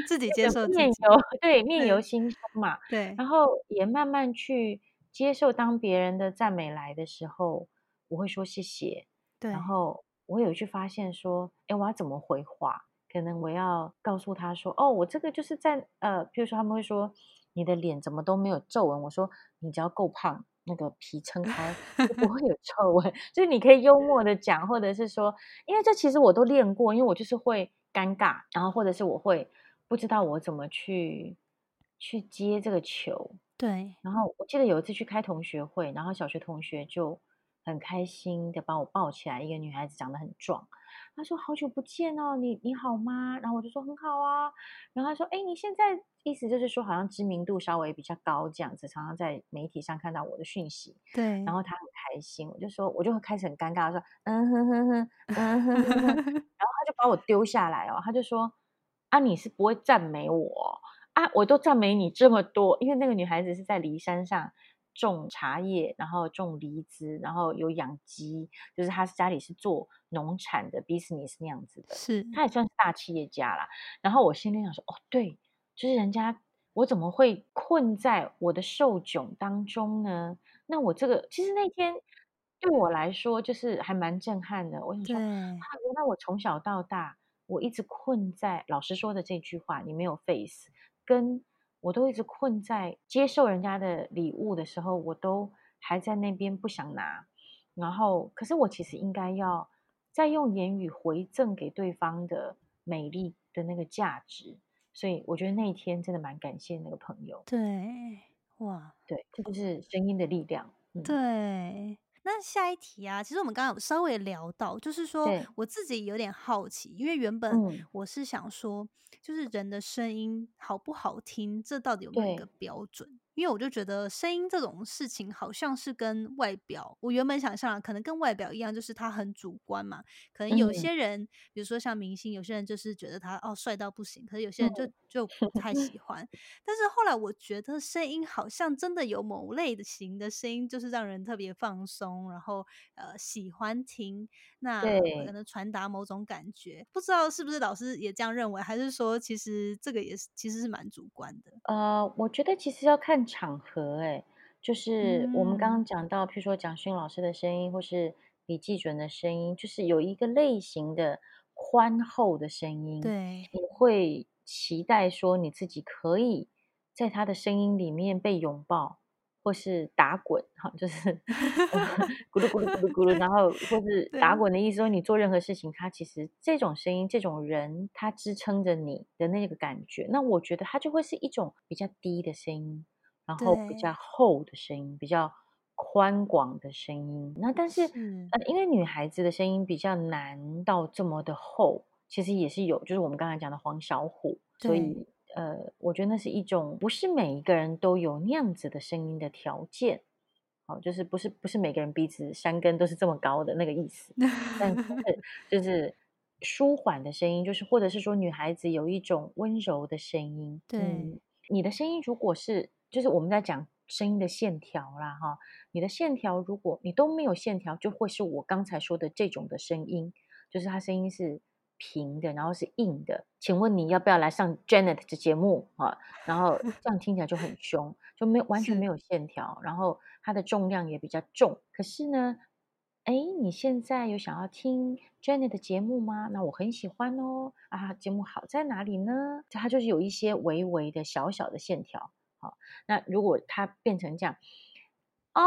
自己接受面由对，面由，心生嘛。对，然后也慢慢去接受，当别人的赞美来的时候，我会说谢谢。对然，后我有去发现说，哎，我要怎么回话？可能我要告诉他说，哦，我这个就是在呃，譬如说他们会说你的脸怎么都没有皱纹，我说你只要够胖，那个皮撑开就不会有皱纹。就是你可以幽默的讲，或者是说，因为这其实我都练过，因为我就是会尴尬，然后或者是我会不知道我怎么去去接这个球。对，然后我记得有一次去开同学会，然后小学同学就很开心的把我抱起来，一个女孩子长得很壮，她说：“好久不见哦，你你好吗？”然后我就说：“很好啊。”然后她说：“哎，你现在意思就是说好像知名度稍微比较高这样子，常常在媒体上看到我的讯息。”对然对，后她很开心，我就说我就会开始很尴尬，说：“嗯哼哼哼，嗯哼哼哼。” 然后她就把我丢下来哦，她就说：“啊，你是不会赞美我哦。”啊，我都赞美你这么多，因为那个女孩子是在梨山上种茶叶，然后种梨子，然后有养鸡，就是她家里是做农产的 business 那样子的，是，她也算是大企业家啦。然后我心里想说，哦，对，就是人家我怎么会困在我的受窘当中呢？那我这个其实那天对我来说就是还蛮震撼的。我想说，啊，原来我从小到大我一直困在老师说的这句话，你没有 face。跟我都一直困在接受人家的礼物的时候，我都还在那边不想拿，然后可是我其实应该要再用言语回赠给对方的美丽的那个价值，所以我觉得那一天真的蛮感谢那个朋友。对。哇，对，这就是声音的力量。嗯，对。那下一题啊，其实我们刚刚有稍微聊到，就是说，我自己有点好奇，因为原本嗯，我是想说，就是人的声音好不好听，这到底有没有一个，标准？因为我就觉得声音这种事情好像是跟外表，我原本想象的可能跟外表一样，就是他很主观嘛。可能有嗯些人，比如说像明星，有些人就是觉得他哦帅到不行，可是有些人就嗯，就不太喜 欢。但是后来我觉得声音好像真的有某类的型的声音，就是让人特别放松，然后呃喜欢听，那可。能传达某种感觉。不知道是不是老师也这样认为，还是说其实这个也是其实是蛮主观的？呃，我觉得其实要看场合，哎，就是我们刚嗯，刚讲到，譬如说蒋勋老师的声音，或是李济准的声音，就是有一个类型的宽厚的声音，对。你会期待说你自己可以在他的声音里面被拥抱，或是打滚，哈，就是 咕噜咕噜咕噜咕噜，然后或是打对滚的意思说你做任何事情，它其实这种声音、这种人，他支撑着你的那个感觉，那我觉得它就会是一种比较低的声音，然后比较对，厚的声音，比较宽广的声音。那但是，是，呃，因为女孩子的声音比较难到这么的厚，其实也是有，就是我们刚才讲的黄小琥，所对。以呃，我觉得那是一种不是每一个人都有那样子的声音的条件。好，就是不是不是每个人鼻子山根都是这么高的那个意思，但是 就是舒缓的声音，就是或者是说女孩子有一种温柔的声音，对，嗯，你的声音如果是就是我们在讲声音的线条啦，哈，你的线条如果你都没有线条，就会是我刚才说的这种的声音，就是它声音是平的，然后是硬的。请问你要不要来上 Janet 的节目啊？然后这样听起来就很凶，就没有完全没，有线条，然后它的重量也比较重。可是呢，哎，你现在有想要听 Janet 的节目吗？那我很喜欢哦。啊，节目好在哪里呢？它就是有一些微微的小小的线条。好，那如果它变成这样，哦，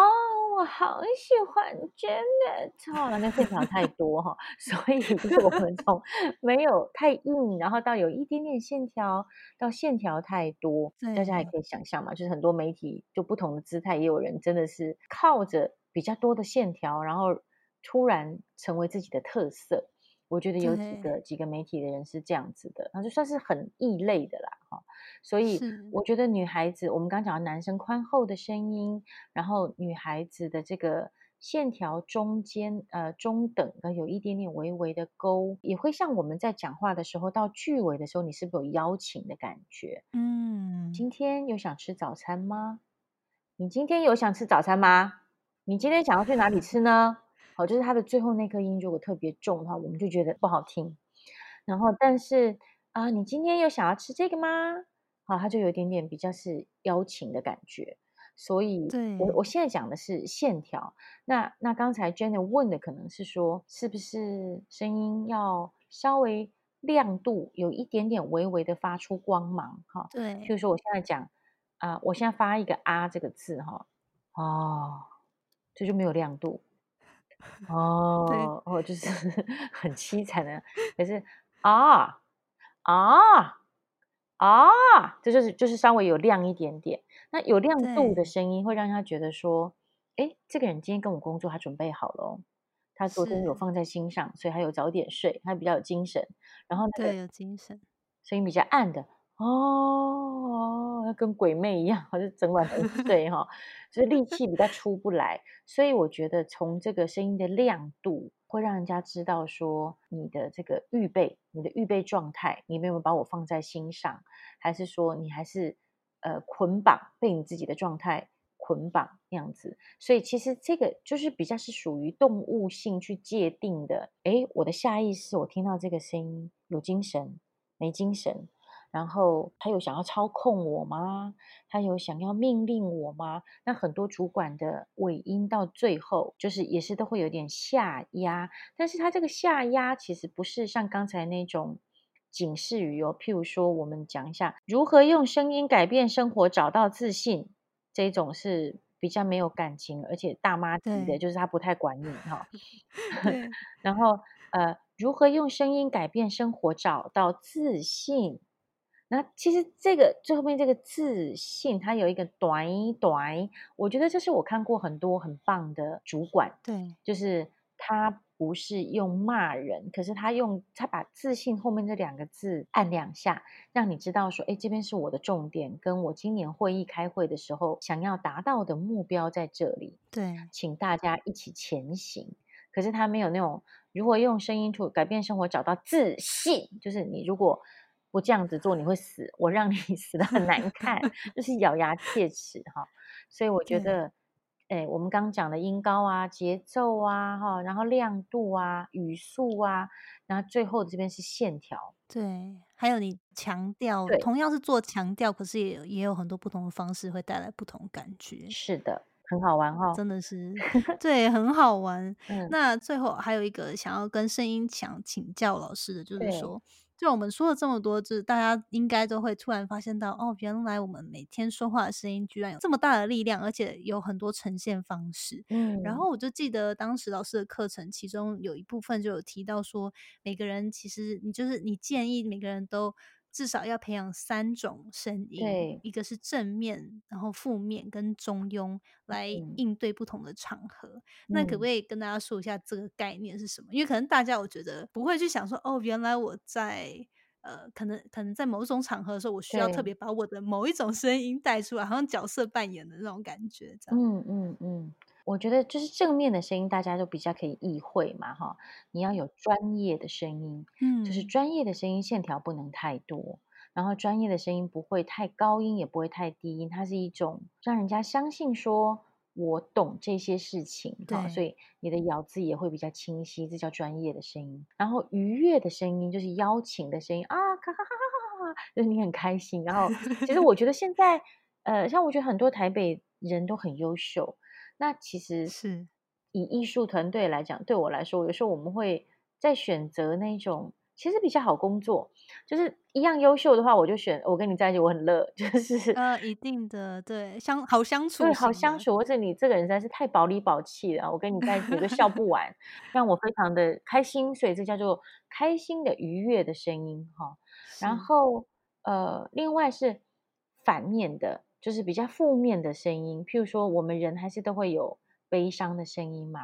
我好喜欢 Janet 哦，那线条太多哈，所以就是我们从没有太硬，然后到有一点点线条，到线条太多，大家也可以想象嘛，就是很多媒体就不同的姿态，也有人真的是靠着比较多的线条，然后突然成为自己的特色。我觉得有几对，个几个媒体的人是这样子的，那就算是很异类的啦，哈。所以，我觉得女孩子，我们刚讲的男生宽厚的声音，然后女孩子的这个线条中间，呃，中等的有一点点微微的勾，也会像我们在讲话的时候，到句尾的时候，你是不是有邀请的感觉？嗯，今天有想吃早餐吗？你今天有想吃早餐吗？你今天想要去哪里吃呢？好，就是它的最后那颗音如果特别重的话，我们就觉得不好听。然后，但是啊，你今天有想要吃这个吗？好，它就有一点点比较是邀请的感觉。所以我对，我现在讲的是线条。那那刚才 Jenny 问的可能是说，是不是声音要稍微亮度有一点点微微的发出光芒？哈，譬对，如说我现在讲啊、我现在发一个啊这个字哈，哦，这就没有亮度。对，哦，哦，就是 很凄惨的，可是啊啊啊，这就是就是稍微有亮一点点。那有亮度的，声音会让他觉得说，诶，这个人今天跟我工作，他准备好了哦，他昨天有，放在心上，所以他有早点睡，他比较有精神。然后那个对，有精神，声音比较暗的，哦，要跟鬼魅一样，好像整晚没 睡哈，就是力气比较出不来。所以我觉得从这个声音的亮度，会让人家知道说你的这个预备，你的预备状态，你有没有把我放在心上，还是说你还是呃捆绑被你自己的状态捆绑那样子？所以其实这个就是比较是属于动物性去界定的。诶，我的下意识，我听到这个声音有精神。没精神，然后他有想要操控我吗？他有想要命令我吗？那很多主管的尾音到最后，就是也是都会有点下压，但是他这个下压其实不是像刚才那种警示语哦。譬如说，我们讲一下如何用声音改变生活，找到自信，这种是比较没有感情，而且大妈级的，就是他不太管你哈。然后呃，如何用声音改变生活，找到自信？那其实这个最后面这个自信，它有一个短短，我觉得这是我看过很多很棒的主管，对，就是他不是用骂人，可是他用他把自信后面这两个字按两下，让你知道说，哎，这边是我的重点，跟我今年会议开会的时候想要达到的目标在这里，对，请大家一起前行。可是他没有那种，如果用声音去改变生活，找到自信，就是你如果不这样子做，你会死，我让你 死的很难看，就是咬牙切齿哈。所以我觉得，哎，我们刚刚讲的音高啊、节奏啊、哈，然后亮度啊、语速啊，然后最后这边是线条，对，还有你强调，同样是做强调，可是也也有很多不同的方式会带来不同感觉。是的，很好玩哈。真的是，对，很好玩。嗯，那最后还有一个想要跟声音想请教老师的，就是说，就我们说了这么多，就是大家应该都会突然发现到，哦，原来我们每天说话的声音居然有这么大的力量，而且有很多呈现方式。嗯，然后我就记得当时老师的课程，其中有一部分就有提到说，每个人其实你就是你建议每个人都至少要培养三种声音，一个是正面，然后负面跟中庸来嗯应对不同的场合。那可不嗯，可以跟大家说一下这个概念是什么？因为可能大家我觉得不会去想说，哦，原来我在。呃，可能可能在某种场合的时候，我需要特。别把我的某一种声音带出来，好像角色扮演的那种感觉，这样。嗯嗯嗯，我觉得就是正面的声音，大家都比较可以意会嘛，哈。你要有专业的声音，嗯就是嗯，专业的声音线条不能太多，然后专业的声音不会太高音，也不会太低音，它是一种让人家相信说我懂这些事情，哈，所，以你的咬字也会比较清晰，这叫专业的声音。然后愉悦的声音就是邀请的声音啊，咔咔咔咔咔咔，就是你很开心。然后其实我觉得现在，呃，像我觉得很多台北人都很优秀，那其实是，以艺术团队来讲，对我来说，有时候我们会在选择那种其实比较好工作，就是一样优秀的话，我就选我跟你在一起，我很乐，就是呃，一定的，对，相好相处对，好，相处，或者你这个人实在是太宝里宝气了，我跟你在一起我就笑不完，让我非常的开心，所以这叫做开心的愉悦的声音哈。然，后呃，另外是反面的，就是比较负面的声音，譬如说我们人还是都会有悲伤的声音嘛，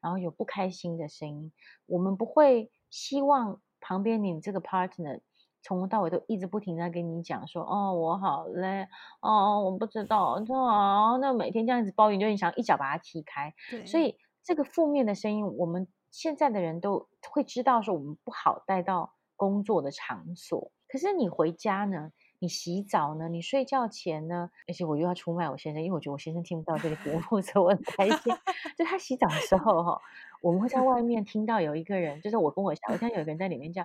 然后有不开心的声音，我们不会希望旁边你这个 partner 从头到尾都一直不停在跟你讲说，哦，我好累，哦，我不知道，哦，那每天这样子抱怨，就很想一脚把他踢开。所，以这个负面的声音，我们现在的人都会知道说，我们不好带到工作的场所。可是你回家呢？你洗澡呢？你睡觉前呢？而且我又要出卖我先生，因为我觉得我先生听不到这个节目，所以我很开心。就他洗澡的时候哈，我们会在外面听到有一个人，就是我跟我小，我听到有一个人在里面叫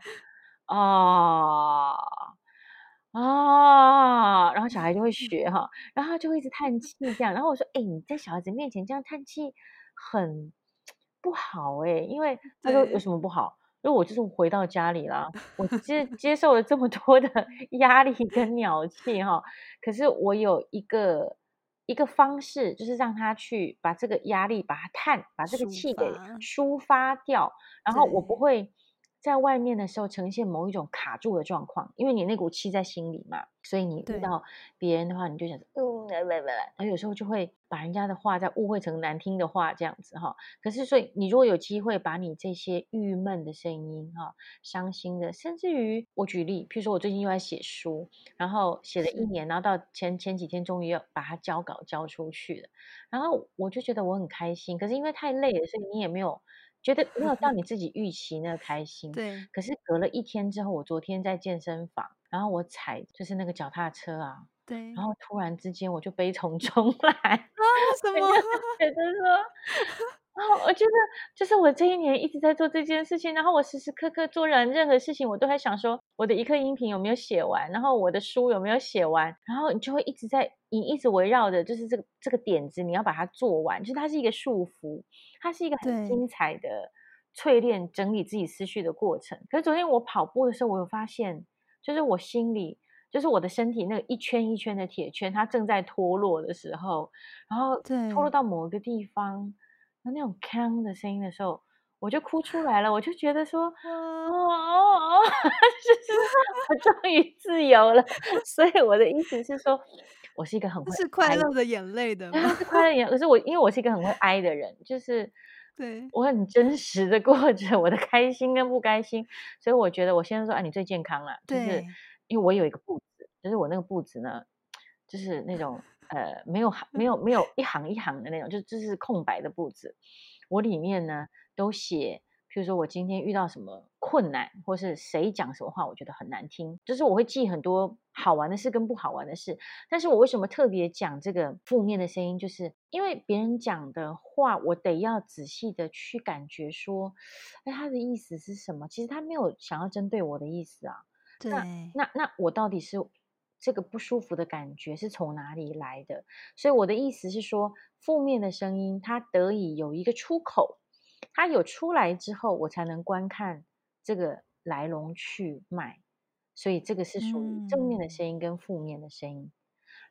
啊啊，然后小孩就会学哈，然后他就会一直叹气这样。然后我说：“哎，你在小孩子面前这样叹气很不好哎。”因为他说：“有，什么不好？”因为我就是回到家里啦，我接接受了这么多的 压力跟鸟气哈，可是我有一个一个方式，就是让他去把这个压力把它探，把这个气给，抒发掉。然后我不，会在外面的时候呈现某一种卡住的状况，因为你那股气在心里嘛，所以你遇，到别人的话，你就想说，嗯，来来来来，然后有时候就会把人家的话再误会成难听的话，这样子哈。可是，所以你如果有机会把你这些郁闷的声音哈、伤心的，甚至于我举例，譬如说我最近又在写书，然后写了一，年，然后到前前几天终于要把它交稿交出去了，然后我就觉得我很开心，可是因为太累了，所以你也没有觉得没有到 你自己预期那个开心。对，可是隔了一天之后，我昨天在健身房，然后我踩就是那个脚踏车啊，对，然后突然之间我就悲从中 来，啊，什么？觉得说，啊，我觉得就是我这一年一直在做这件事情，然后我时时刻刻做任任何事情，我都在想说，我的一刻音频有没有写完，然后我的书有没有写完，然后你就会一直在，你一直围绕着就是这个这个点子，你要把它做完，就是它是一个束缚，它是一个很，精彩的淬炼、整理自己思绪的过程。可是昨天我跑步的时候，我有发现，就是我心里。就是我的身体那个一圈一圈的铁圈，它正在脱落的时候，然后脱落，到某一个地方，那那种锵的声音的时候，我就哭出来了，我就觉得说，哦哦哦，就是我 终于自由了。所以我的意思是说，我是一个很会是快乐的眼泪的吗？是快乐眼，可是我因为我是一个很会哀的人，就是对我很真实的过着我的开心跟不开心，所以我觉得我现在说，哎，你最健康了，就是因为我有一个步子，就是我那个步子呢，就是那种。呃，没有行，没有没有一行一行的那种，就就是空白的簿子。我里面呢都写，譬如说我今天遇到什么困难，或是谁讲什么话，我觉得很难听，就是我会记很多好玩的事跟不好玩的事。但是我为什么特别讲这个负面的声音，就是因为别人讲的话，我得要仔细的去感觉说，哎，他的意思是什么？其实他没有想要针对我的意思啊。那，那那我到底是？这个不舒服的感觉是从哪里来的？所以我的意思是说，负面的声音它得以有一个出口，它有出来之后，我才能观看这个来龙去脉。所以这个是属于正面的声音跟负面的声音。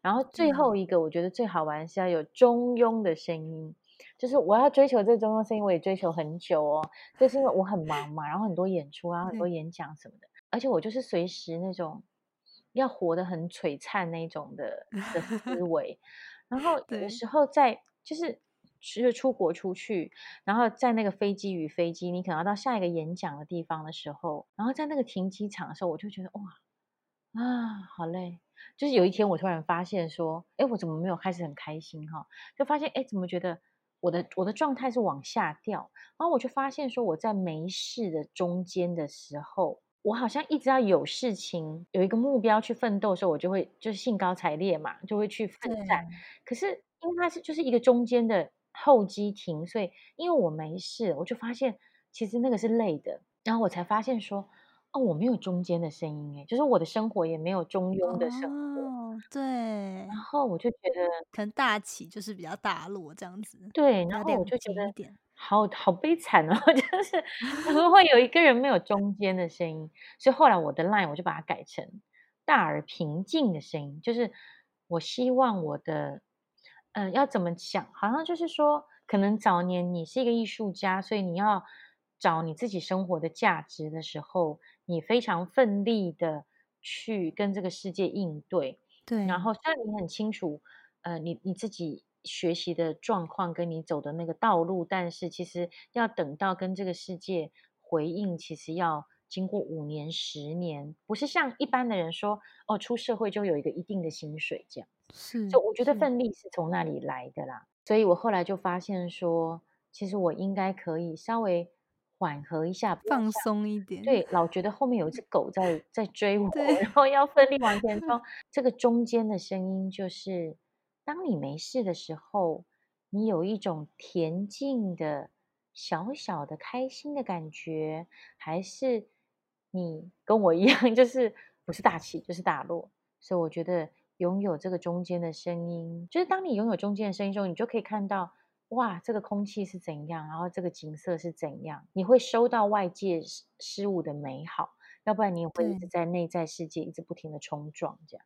然后最后一个，我觉得最好玩是要有中庸的声音，就是我要追求这中庸声音，我也追求很久哦。就是因为我很忙嘛，然后很多演出啊，很多演讲什么的，而且我就是随时那种。要活得很璀璨那种的的思 维，然后有的时候在就是就是出国出去，然后在那个飞机与飞机，你可能要到下一个演讲的地方的时候，然后在那个停机场的时候，我就觉得哇啊好累。就是有一天我突然发现说，哎，我怎么没有开始很开心哈？就发现哎，怎么觉得我的我的状态是往下掉？然后我就发现说，我在没事的中间的时候。我好像一直要有事情，有一个目标去奋斗的时候，我就会就是兴高采烈嘛，就会去奋战。可是因为它是就是一个中间的候机亭，所以因为我没事，我就发现其实那个是累的。然后我才发现说，哦，我没有中间的声音，哎，就是我的生活也没有中庸的生活。对。然后我就觉得，可能大起就是比较大落这样子。对，然后我就觉得。好好悲惨哦，就是怎么会有一个人没有中间的声音？所以后来我的 line 我就把它改成大而平静的声音，就是我希望我的，嗯，要怎么讲？好像就是说，可能早年你是一个艺术家，所以你要找你自己生活的价值的时候，你非常奋力的去跟这个世界应对。对，然后虽然你很清楚，呃，你你自己。学习的状况跟你走的那个道路，但是其实要等到跟这个世界回应，其实要经过五年、十年，不是像一般的人说哦，出社会就有一个一定的薪水这样。是，就我觉得奋力是从那里来的啦。所以我后来就发现说，其实我应该可以稍微缓和一下，放松一点。对，老觉得后面有一只狗在在追我，然后要奋力往前冲。这个中间的声音就是。当你没事的时候，你有一种恬静的、小小的开心的感觉，还是你跟我一样，就是不是大起就是大落？所以我觉得拥有这个中间的声音，就是当你拥有中间的声音之后，你就可以看到，哇，这个空气是怎样，然后这个景色是怎样，你会收到外界事物的美好，要不然你也会一直在内在世界一直不停的冲撞这样。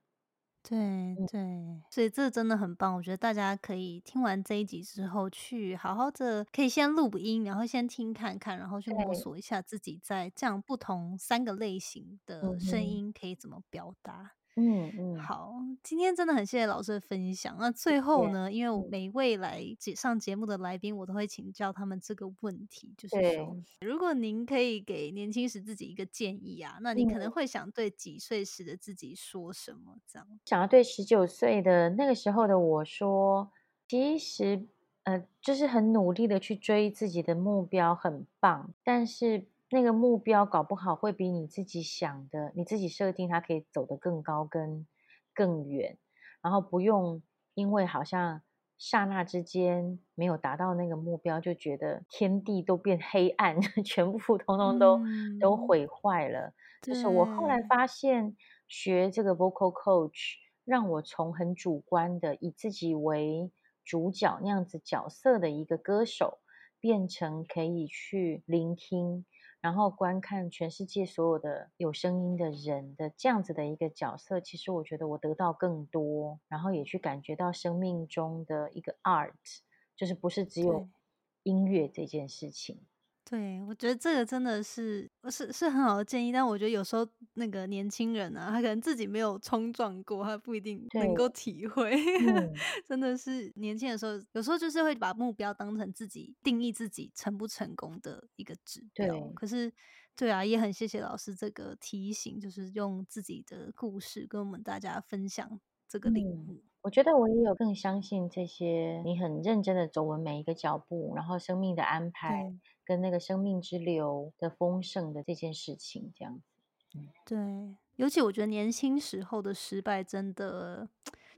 对对，所以这真的很棒。我觉得大家可以听完这一集之后，去好好的可以先录音，然后先听看看，然后去摸索一下自己在这样不同三个类型的声音可以怎么表达。嗯嗯，好，今天真的很谢谢老师的分享。那最后呢，因为每位来上节目的来宾，我都会请教他们这个问题，就是说，如果您可以给年轻时自己一个建议啊，那你可能会想对几岁时的自己说什么？这样，想要对十九岁的那个时候的我说，其实，呃，就是很努力的去追自己的目标，很棒，但是。那个目标搞不好会比你自己想的，你自己设定它可以走得更高、跟更远，然后不用因为好像刹那之间没有达到那个目标，就觉得天地都变黑暗，全部通通都都毁坏了。就是我后来发现，学这个 vocal coach，让我从很主观的以自己为主角那样子角色的一个歌手，变成可以去聆听。然后观看全世界所有的有声音的人的这样子的一个角色，其实我觉得我得到更多，然后也去感觉到生命中的一个 art，就是不是只有音乐这件事情。对，我觉得这个真的是是是很好的建议，但我觉得有时候那个年轻人啊，他可能自己没有冲撞过，他不一定能够体会。真的是年轻的时候，有时候就是会把目标当成自己定义自己成不成功的一个指标。可是，对啊，也很谢谢老师这个提醒，就是用自己的故事跟我们大家分享这个领悟。我觉得我也有更相信这些，你很认真的走完每一个脚步，然后生命的安排。跟那个生命之流的丰盛的这件事情，这样子，对，尤其我觉得年轻时候的失败，真的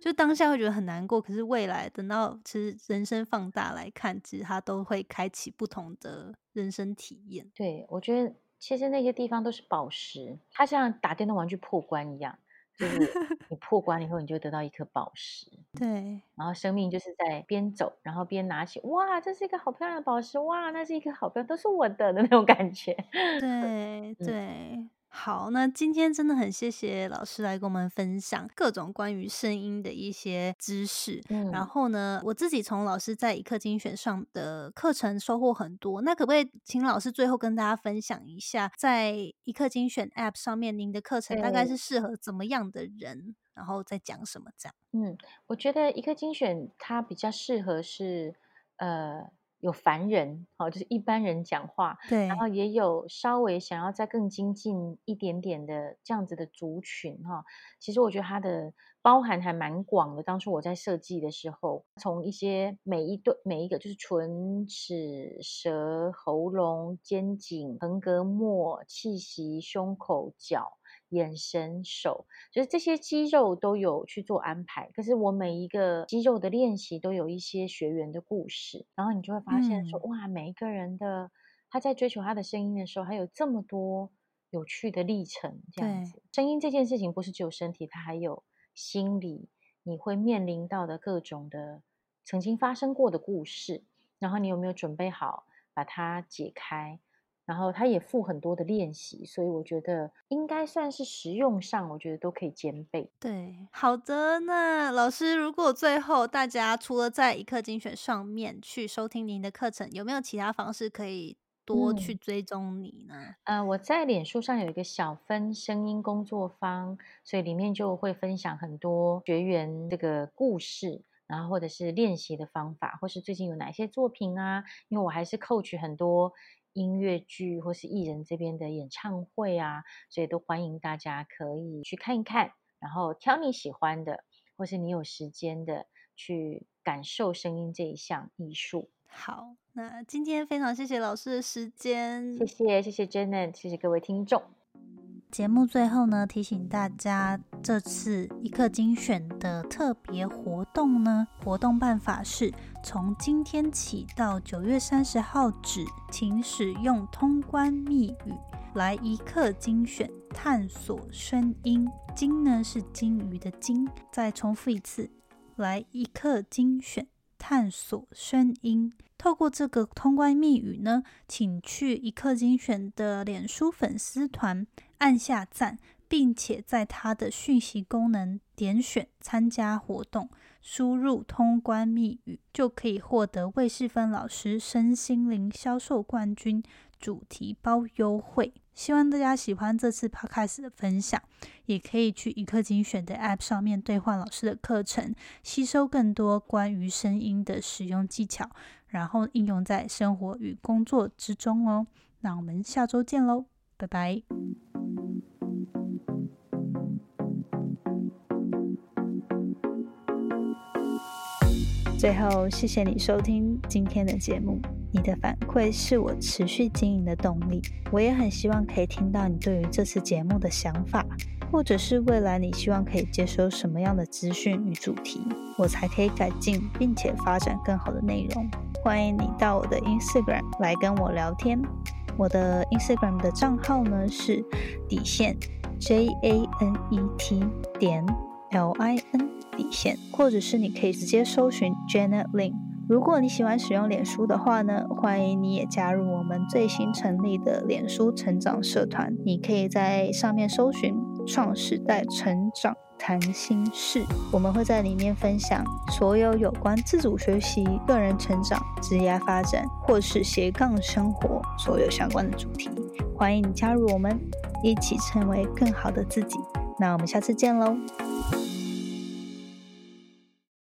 就当下会觉得很难过，可是未来等到其实人生放大来看，其实它都会开启不同的人生体验。对，我觉得其实那些地方都是宝石，它像打电动玩具破关一样。就是 你破关以后，你就得到一颗宝石。对，然后生命就是在边走，然后边拿起，哇，这是一个好漂亮的宝石，哇，那是一个好漂亮，都是我的的那种感觉。对对。好，那今天真的很谢谢老师来跟我们分享各种关于声音的一些知识。嗯，然后呢，我自己从老师在一课精选上的课程收获很多。那可不可以请老师最后跟大家分享一下，在一课精选 App 上面，您的课程大概是适合怎么样的人？然后再讲什么这样？嗯，我觉得一课精选它比较适合是呃。有凡人，好，就是一般人讲话，对，然后也有稍微想要再更精进一点点的这样子的族群，哈，其实我觉得它的包含还蛮广的。当初我在设计的时候，从一些每一对每一个就是唇齿舌喉咙肩颈横膈膜气息胸口脚。眼神、手，就是这些肌肉都有去做安排。可是我每一个肌肉的练习都有一些学员的故事，然后你就会发现说，哇，每一个人的他在追求他的声音的时候，还有这么多有趣的历程。这样子，声音这件事情不是只有身体，它还有心理，你会面临到的各种的曾经发生过的故事，然后你有没有准备好把它解开？然后它也附很多的练习，所以我觉得应该算是实用上，我觉得都可以兼备。对，好的，那老师，如果最后大家除了在一课精选上面去收听您的课程，有没有其他方式可以多去追踪你呢？呃，我在脸书上有一个小分声音工作坊，所以里面就会分享很多学员这个故事，然后或者是练习的方法，或是最近有哪些作品啊？因为我还是 coach 很多。音乐剧或是艺人这边的演唱会啊，所以都欢迎大家可以去看一看，然后挑你喜欢的，或是你有时间的去感受声音这一项艺术。好，那今天非常谢谢老师的时间，谢谢谢谢 Janet，谢谢各位听众。节目最后呢，提醒大家，这次一刻精选的特别活动呢，活动办法是从今天起到九月三十号止，请使用通关密语来一刻精选探索声音。金呢是金鱼的金，再重复一次，来一刻精选探索声音。透过这个通关密语呢，请去一刻精选的脸书粉丝团。按下赞，并且在它的讯息功能点选参加活动，输入通关密语，就可以获得魏世芬老师身心灵销售冠军主题包优惠。希望大家喜欢这次 podcast 的分享，也可以去一刻精选的 app 上面兑换老师的课程，吸收更多关于声音的使用技巧，然后应用在生活与工作之中哦。那我们下周见喽，拜拜。最后，谢谢你收听今天的节目。你的反馈是我持续经营的动力。我也很希望可以听到你对于这次节目的想法，或者是未来你希望可以接收什么样的资讯与主题，我才可以改进并且发展更好的内容。欢迎你到我的 Instagram 来跟我聊天。我的 Instagram 的账号呢是底线 J A N E T 点 L I N。底线，或者是你可以直接搜寻 Janet Lin。如果你喜欢使用脸书的话呢，欢迎你也加入我们最新成立的脸书成长社团。你可以在上面搜寻创时代成长谈心事，我们会在里面分享所有有关自主学习、个人成长、职业发展或是斜杠生活所有相关的主题。欢迎你加入我们，一起成为更好的自己。那我们下次见喽！